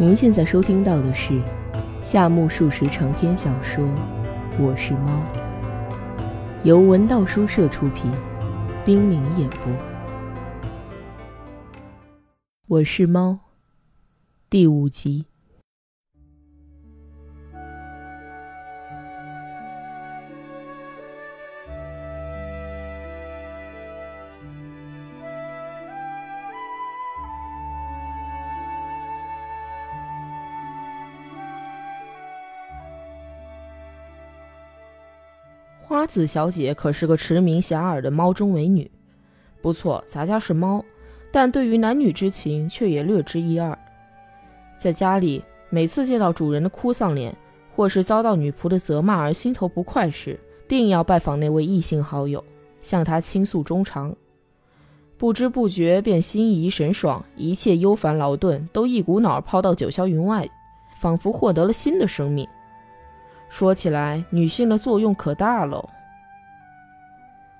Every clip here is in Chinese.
您现在收听到的是夏目漱石长篇小说《我是猫》，由文道书社出品，冰凌演播。《我是猫》第五集。花子小姐可是个驰名遐迩的猫中美女。不错，咱家是猫，但对于男女之情却也略知一二。在家里，每次见到主人的哭丧脸，或是遭到女仆的责骂而心头不快时，定要拜访那位异性好友，向他倾诉衷肠。不知不觉便心怡神爽，一切忧烦劳顿都一股脑抛到九霄云外，仿佛获得了新的生命。说起来，女性的作用可大喽。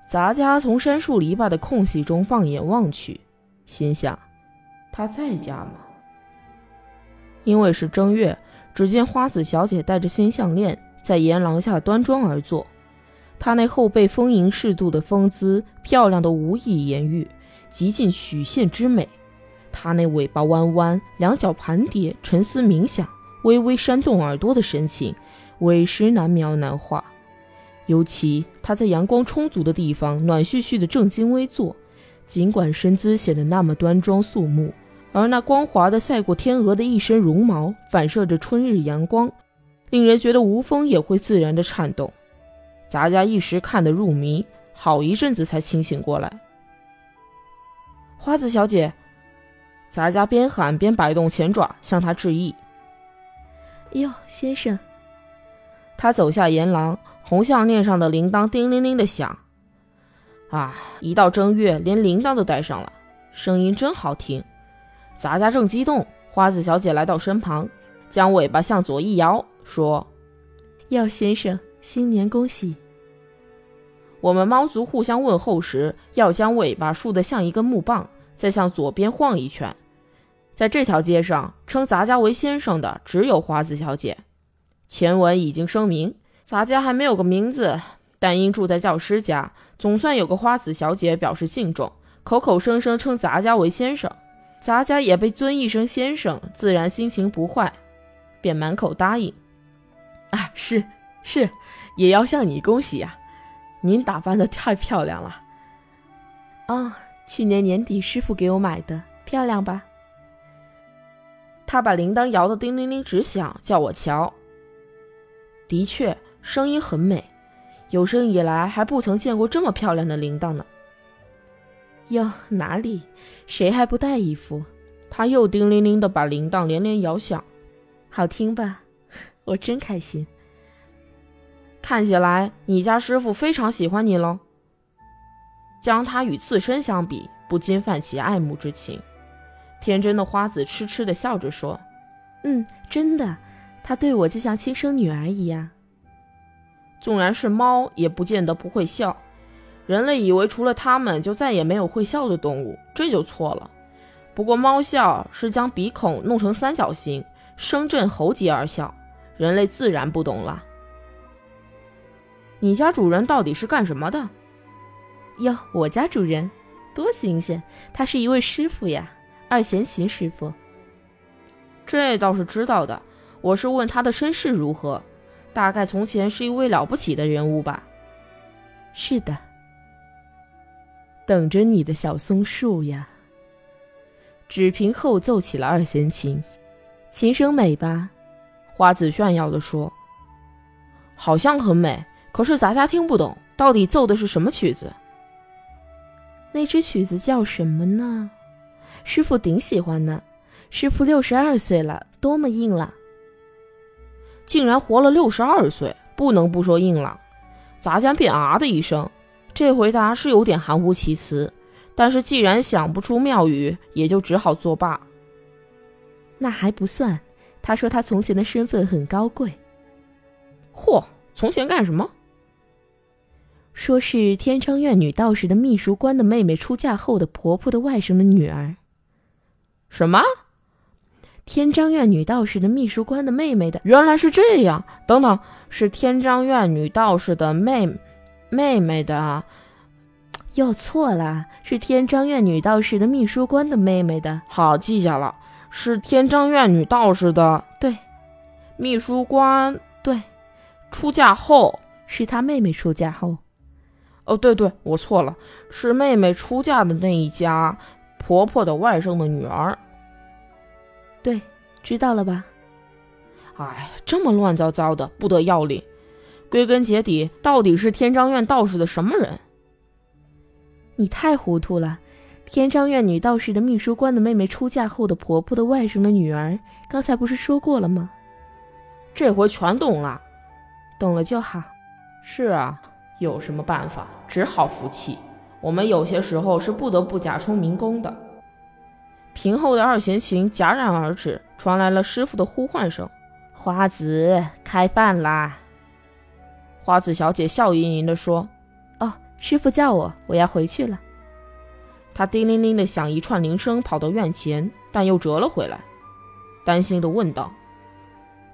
杂家从杉树篱笆的空隙中放眼望去，心想：她在家吗？因为是正月，只见花子小姐戴着新项链，在檐廊下端庄而坐。她那后背丰盈适度的风姿，漂亮的无以言喻，极尽曲线之美。她那尾巴弯弯，两脚盘叠，沉思冥想，微微扇动耳朵的神情。委实难描难画，尤其他在阳光充足的地方暖絮絮的正襟危坐，尽管身姿显得那么端庄肃穆，而那光滑的赛过天鹅的一身绒毛反射着春日阳光，令人觉得无风也会自然的颤动。杂家一时看得入迷，好一阵子才清醒过来。花子小姐，杂家边喊边摆动前爪向他致意。哟，先生。他走下檐廊，红项链上的铃铛叮铃铃的响。啊，一到正月，连铃铛都带上了，声音真好听。杂家正激动，花子小姐来到身旁，将尾巴向左一摇，说：“药先生，新年恭喜。”我们猫族互相问候时，要将尾巴竖得像一根木棒，再向左边晃一圈。在这条街上，称杂家为先生的只有花子小姐。前文已经声明，咱家还没有个名字，但因住在教师家，总算有个花子小姐表示敬重，口口声声称咱家为先生，咱家也被尊一声先生，自然心情不坏，便满口答应。啊，是是，也要向你恭喜呀，您打扮的太漂亮了。哦，去年年底师傅给我买的，漂亮吧？他把铃铛摇得叮铃铃直响，叫我瞧。的确，声音很美，有生以来还不曾见过这么漂亮的铃铛呢。哟，哪里？谁还不带一副？他又叮铃铃的把铃铛连连摇响，好听吧？我真开心。看起来你家师傅非常喜欢你喽。将他与自身相比，不禁泛起爱慕之情。天真的花子痴痴的笑着说：“嗯，真的。”它对我就像亲生女儿一样。纵然是猫，也不见得不会笑。人类以为除了它们就再也没有会笑的动物，这就错了。不过猫笑是将鼻孔弄成三角形，声震喉结而笑，人类自然不懂了。你家主人到底是干什么的？哟，我家主人多新鲜，他是一位师傅呀，二弦琴师傅。这倒是知道的。我是问他的身世如何，大概从前是一位了不起的人物吧。是的，等着你的小松树呀。只凭后奏起了二弦琴，琴声美吧？花子炫耀地说：“好像很美，可是咱家听不懂，到底奏的是什么曲子？那支曲子叫什么呢？师傅顶喜欢呢。师傅六十二岁了，多么硬朗！”竟然活了六十二岁，不能不说硬朗。杂家便啊的一声，这回答是有点含糊其辞，但是既然想不出妙语，也就只好作罢。那还不算，他说他从前的身份很高贵。嚯，从前干什么？说是天昌院女道士的秘书官的妹妹出嫁后的婆婆的外甥的女儿。什么？天章院女道士的秘书官的妹妹的。原来是这样。等等，是天章院女道士的妹妹妹的。又错了，是天章院女道士的秘书官的妹妹的。好，记下了，是天章院女道士的。对，秘书官。对，出嫁后是她妹妹出嫁后。哦，对对，我错了，是妹妹出嫁的那一家婆婆的外甥的女儿。对，知道了吧？哎，这么乱糟糟的，不得要领。归根结底，到底是天章院道士的什么人？你太糊涂了。天章院女道士的秘书官的妹妹出嫁后的婆婆的外甥的女儿，刚才不是说过了吗？这回全懂了，懂了就好。是啊，有什么办法？只好服气。我们有些时候是不得不假充民工的。平后的二弦琴戛然而止，传来了师傅的呼唤声：“花子，开饭啦！”花子小姐笑盈盈地说：“哦，师傅叫我，我要回去了。”她叮铃铃的响一串铃声，跑到院前，但又折了回来，担心的问道：“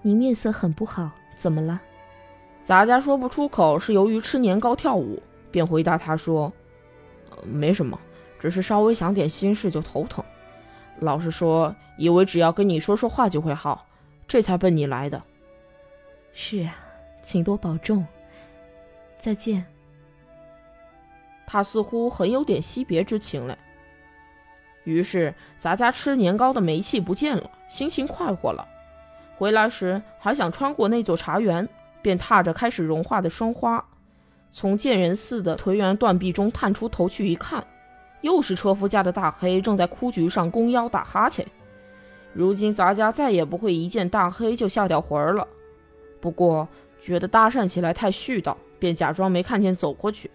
你面色很不好，怎么了？”杂家说不出口，是由于吃年糕跳舞，便回答他说：“没什么，只是稍微想点心事就头疼。”老实说，以为只要跟你说说话就会好，这才奔你来的。是啊，请多保重。再见。他似乎很有点惜别之情嘞。于是，咱家吃年糕的煤气不见了，心情快活了。回来时还想穿过那座茶园，便踏着开始融化的霜花，从建仁寺的颓垣断壁中探出头去一看。又是车夫家的大黑正在枯菊上弓腰打哈欠。如今咱家再也不会一见大黑就吓掉魂儿了。不过觉得搭讪起来太絮叨，便假装没看见走过去。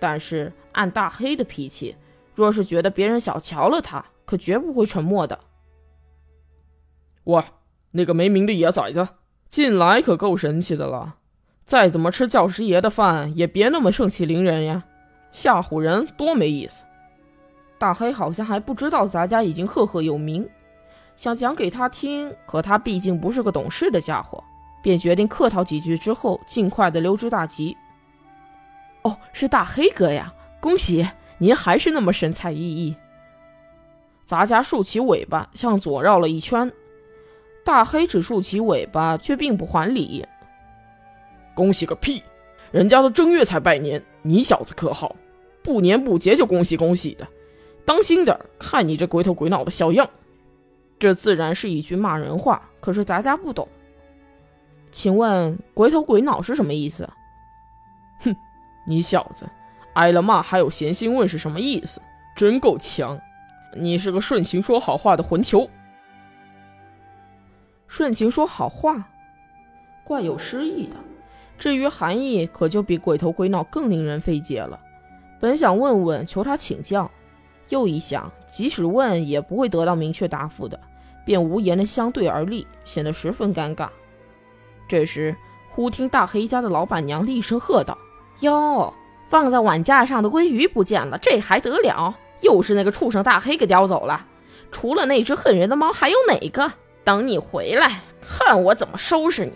但是按大黑的脾气，若是觉得别人小瞧了他，可绝不会沉默的。喂，那个没名的野崽子，进来可够神气的了。再怎么吃教师爷的饭，也别那么盛气凌人呀，吓唬人多没意思。大黑好像还不知道咱家已经赫赫有名，想讲给他听，可他毕竟不是个懂事的家伙，便决定客套几句之后，尽快的溜之大吉。哦，是大黑哥呀，恭喜您还是那么神采奕奕。咱家竖起尾巴向左绕了一圈，大黑只竖起尾巴，却并不还礼。恭喜个屁！人家都正月才拜年，你小子可好，不年不节就恭喜恭喜的。当心点看你这鬼头鬼脑的小样！这自然是一句骂人话，可是咱家不懂。请问“鬼头鬼脑”是什么意思？哼，你小子挨了骂还有闲心问是什么意思？真够强！你是个顺情说好话的混球。顺情说好话，怪有诗意的。至于含义，可就比“鬼头鬼脑”更令人费解了。本想问问，求他请教。又一想，即使问也不会得到明确答复的，便无言的相对而立，显得十分尴尬。这时，忽听大黑家的老板娘厉声喝道：“哟，放在碗架上的鲑鱼不见了，这还得了？又是那个畜生大黑给叼走了。除了那只恨人的猫，还有哪个？等你回来，看我怎么收拾你！”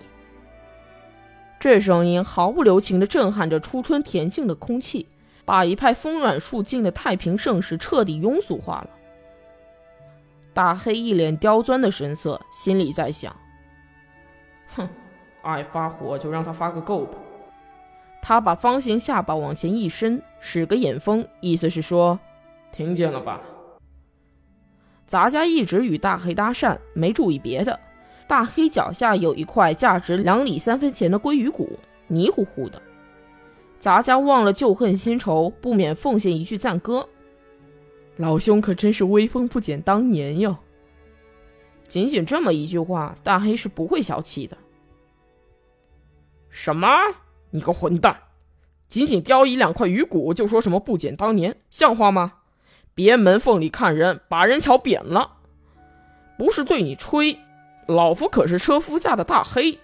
这声音毫不留情地震撼着初春恬静的空气。把一派风软树静的太平盛世彻底庸俗化了。大黑一脸刁钻的神色，心里在想：“哼，爱发火就让他发个够吧。”他把方形下巴往前一伸，使个眼风，意思是说：“听见了吧？”杂家一直与大黑搭讪，没注意别的。大黑脚下有一块价值两里三分钱的鲑鱼骨，泥糊糊的。咱家忘了旧恨新仇，不免奉献一句赞歌：“老兄可真是威风不减当年哟！”仅仅这么一句话，大黑是不会小气的。什么？你个混蛋！仅仅叼一两块鱼骨就说什么不减当年，像话吗？别门缝里看人，把人瞧扁了。不是对你吹，老夫可是车夫家的大黑。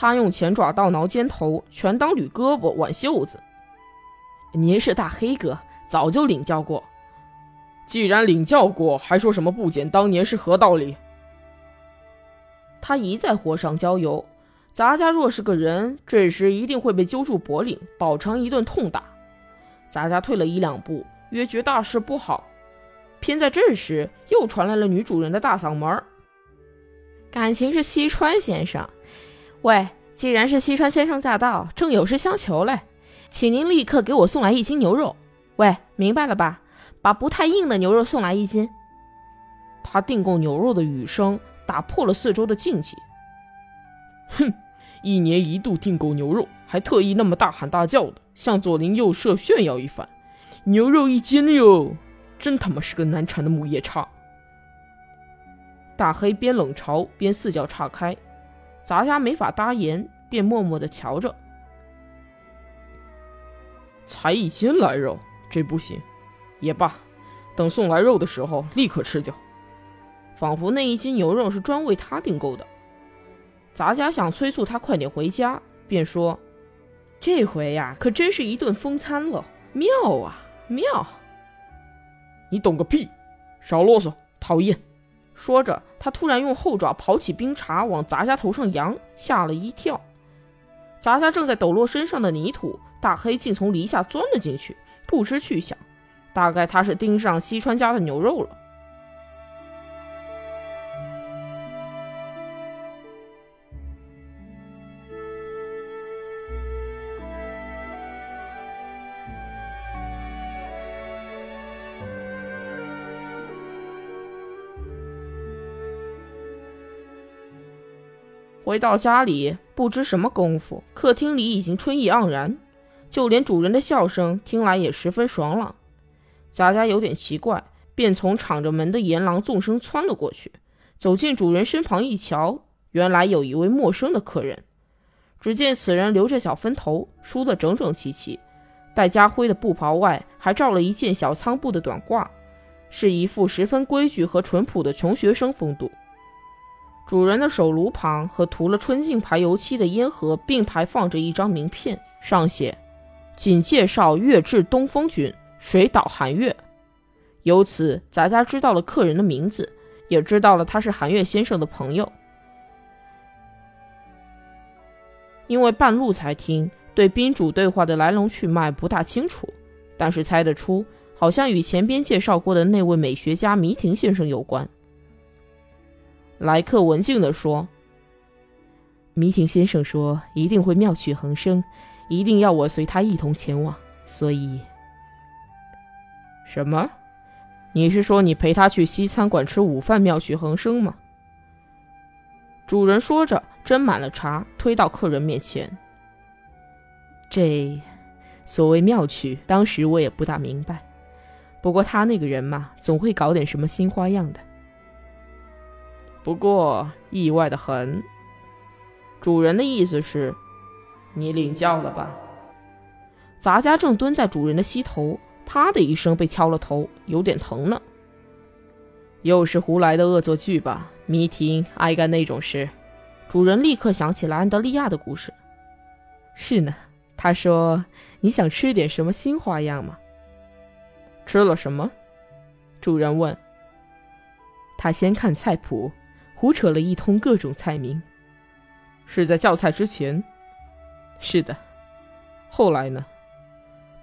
他用前爪倒挠肩头，全当捋胳膊挽袖子。您是大黑哥，早就领教过。既然领教过，还说什么不减当年是何道理？他一再火上浇油。咱家若是个人，这时一定会被揪住脖领，饱尝一顿痛打。咱家退了一两步，约觉大事不好。偏在这时，又传来了女主人的大嗓门：“感情是西川先生。喂，既然是西川先生驾到，正有事相求嘞，请您立刻给我送来一斤牛肉。喂，明白了吧？把不太硬的牛肉送来一斤。”他订购牛肉的语声打破了四周的静寂。哼！一年一度订购牛肉，还特意那么大喊大叫的，向左邻右舍炫耀一番。牛肉一斤哟，真他妈是个难缠的母夜叉！大黑边冷嘲边四脚岔开，杂家没法搭言，便默默的瞧着。才一斤来肉，这不行。也罢，等送来肉的时候立刻吃掉。仿佛那一斤牛肉是专为他订购的。杂家想催促他快点回家，便说：“这回呀，可真是一顿风餐了，妙啊妙！”你懂个屁！少啰嗦，讨厌！说着，他突然用后爪刨起冰碴往杂家头上扬，吓了一跳。杂家正在抖落身上的泥土，大黑竟从篱下钻了进去，不知去向。大概他是盯上西川家的牛肉了。回到家里，不知什么功夫，客厅里已经春意盎然，就连主人的笑声听来也十分爽朗。贾家有点奇怪，便从敞着门的檐廊纵身窜了过去，走进主人身旁一瞧，原来有一位陌生的客人。只见此人留着小分头，梳得整整齐齐，戴家辉的布袍外还罩了一件小仓布的短褂，是一副十分规矩和淳朴的穷学生风度。主人的手炉旁和涂了春镜牌油漆的烟盒并排放着一张名片，上写：“仅介绍月至东风君水岛寒月。”由此，咱家知道了客人的名字，也知道了他是寒月先生的朋友。因为半路才听，对宾主对话的来龙去脉不大清楚，但是猜得出，好像与前边介绍过的那位美学家弥亭先生有关。来客文静地说：“弥婷先生说一定会妙趣横生，一定要我随他一同前往。所以，什么？你是说你陪他去西餐馆吃午饭，妙趣横生吗？”主人说着，斟满了茶，推到客人面前。这所谓妙趣，当时我也不大明白。不过他那个人嘛，总会搞点什么新花样的。不过意外的很。主人的意思是，你领教了吧？杂家正蹲在主人的膝头，啪的一声被敲了头，有点疼呢。又是胡来的恶作剧吧？迷婷爱干那种事。主人立刻想起了安德利亚的故事。是呢，他说你想吃点什么新花样吗？吃了什么？主人问。他先看菜谱。胡扯了一通各种菜名，是在叫菜之前。是的，后来呢？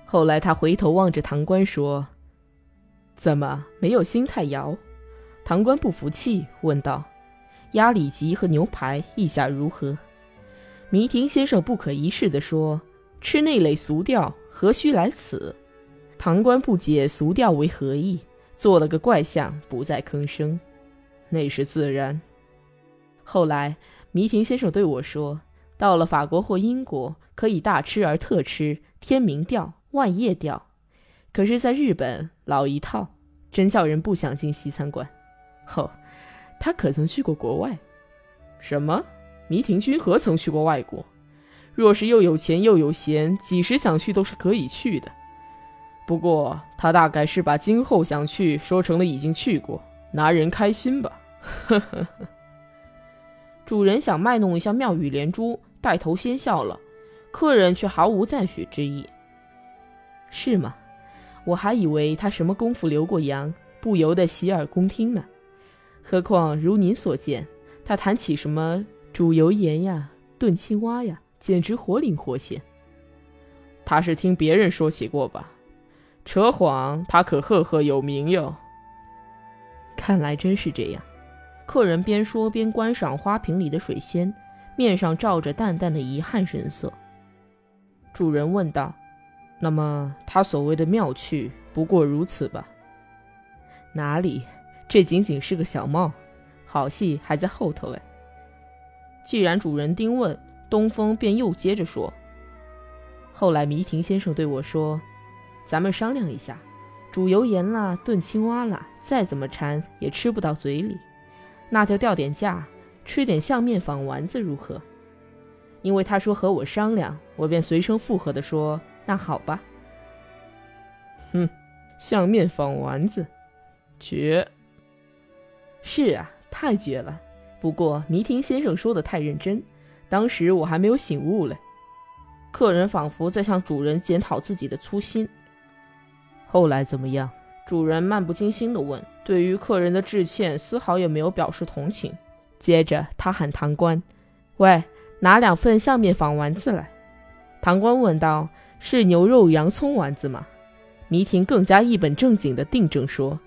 后来他回头望着堂官说：“怎么没有新菜肴？”堂官不服气，问道：“鸭里脊和牛排意下如何？”弥亭先生不可一世地说：“吃那类俗调，何须来此？”堂官不解俗调为何意，做了个怪相，不再吭声。那是自然。后来，弥亭先生对我说：“到了法国或英国，可以大吃而特吃，天明钓、万叶钓。可是，在日本老一套，真叫人不想进西餐馆。”哦，他可曾去过国外？什么？弥亭君何曾去过外国？若是又有钱又有闲，几时想去都是可以去的。不过，他大概是把今后想去说成了已经去过。拿人开心吧，呵呵呵主人想卖弄一下妙语连珠，带头先笑了，客人却毫无赞许之意。是吗？我还以为他什么功夫留过洋，不由得洗耳恭听呢。何况如您所见，他谈起什么煮油盐呀、炖青蛙呀，简直活灵活现。他是听别人说起过吧？扯谎，他可赫赫有名哟。看来真是这样。客人边说边观赏花瓶里的水仙，面上罩着淡淡的遗憾神色。主人问道：“那么他所谓的妙趣，不过如此吧？”哪里，这仅仅是个小帽，好戏还在后头嘞。既然主人丁问，东风便又接着说：“后来迷亭先生对我说，咱们商量一下，煮油盐啦，炖青蛙啦，再怎么馋也吃不到嘴里。”那就掉点价，吃点相面坊丸子如何？因为他说和我商量，我便随声附和的说：“那好吧。”哼，相面坊丸子，绝！是啊，太绝了。不过迷亭先生说的太认真，当时我还没有醒悟嘞。客人仿佛在向主人检讨自己的粗心。后来怎么样？主人漫不经心地问：“对于客人的致歉，丝毫也没有表示同情。”接着他喊堂官：“喂，拿两份相面坊丸子来。”堂官问道：“是牛肉洋葱丸子吗？”迷婷更加一本正经地订正说：“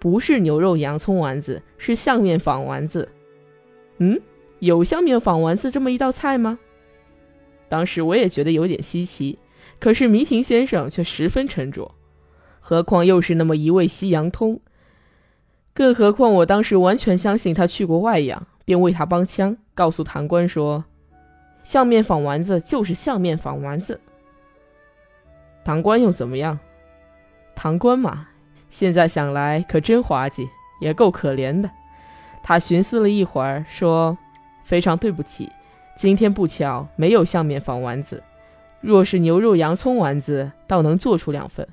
不是牛肉洋葱丸子，是相面坊丸子。”嗯，有相面坊丸子这么一道菜吗？当时我也觉得有点稀奇，可是迷婷先生却十分沉着。何况又是那么一位西洋通，更何况我当时完全相信他去过外洋，便为他帮腔，告诉堂官说：“相面仿丸子就是相面仿丸子。”堂官又怎么样？堂官嘛，现在想来可真滑稽，也够可怜的。他寻思了一会儿，说：“非常对不起，今天不巧没有相面仿丸子。若是牛肉洋葱丸子，倒能做出两份。”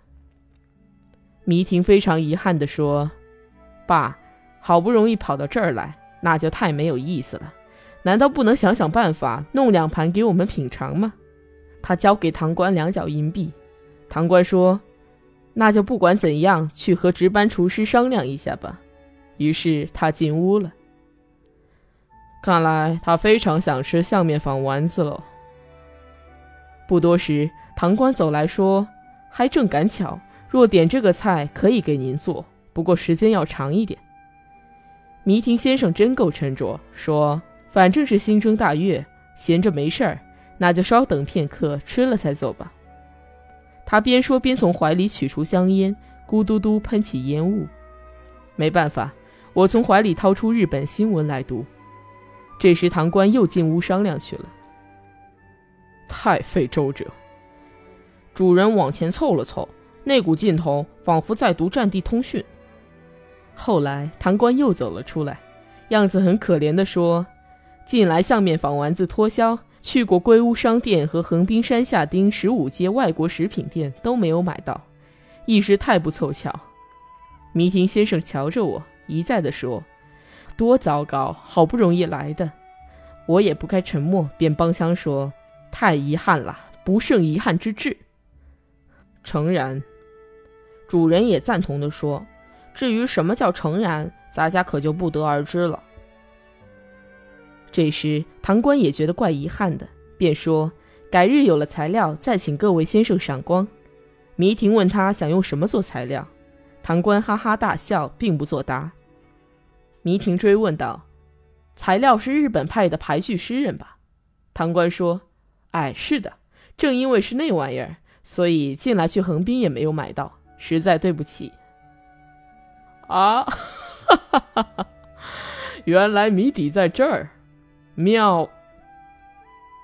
迷婷非常遗憾地说：“爸，好不容易跑到这儿来，那就太没有意思了。难道不能想想办法弄两盘给我们品尝吗？”他交给堂官两角银币，堂官说：“那就不管怎样去和值班厨师商量一下吧。”于是他进屋了。看来他非常想吃相面坊丸子喽。不多时，堂官走来说：“还正赶巧。”若点这个菜，可以给您做，不过时间要长一点。迷亭先生真够沉着，说：“反正是新正大悦，闲着没事儿，那就稍等片刻，吃了再走吧。”他边说边从怀里取出香烟，咕嘟嘟喷起烟雾。没办法，我从怀里掏出日本新闻来读。这时堂官又进屋商量去了。太费周折。主人往前凑了凑。那股劲头仿佛在读战地通讯。后来唐官又走了出来，样子很可怜的说：“近来相面坊丸子脱销，去过龟屋商店和横滨山下町十五街外国食品店都没有买到，一时太不凑巧。”迷亭先生瞧着我，一再的说：“多糟糕，好不容易来的。”我也不该沉默，便帮腔说：“太遗憾了，不胜遗憾之至。”诚然。主人也赞同地说：“至于什么叫诚然，咱家可就不得而知了。”这时，唐官也觉得怪遗憾的，便说：“改日有了材料，再请各位先生赏光。”迷婷问他想用什么做材料，唐官哈哈大笑，并不作答。迷婷追问道：“材料是日本派的俳句诗人吧？”唐官说：“哎，是的，正因为是那玩意儿，所以近来去横滨也没有买到。”实在对不起，啊，哈哈哈哈原来谜底在这儿，妙！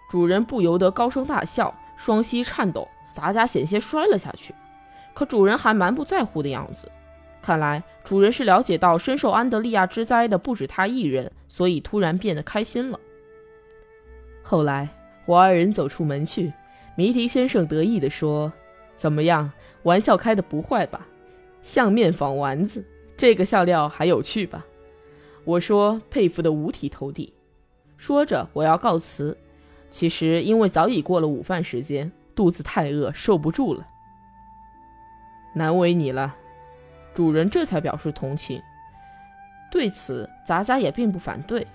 主人不由得高声大笑，双膝颤抖，杂家险些摔了下去。可主人还蛮不在乎的样子，看来主人是了解到深受安德利亚之灾的不止他一人，所以突然变得开心了。后来我二人走出门去，谜题先生得意地说：“怎么样？”玩笑开的不坏吧？相面坊丸子，这个笑料还有趣吧？我说佩服的五体投地。说着我要告辞，其实因为早已过了午饭时间，肚子太饿，受不住了。难为你了，主人这才表示同情。对此，杂家也并不反对，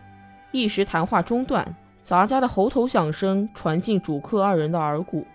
一时谈话中断，杂家的喉头响声传进主客二人的耳骨。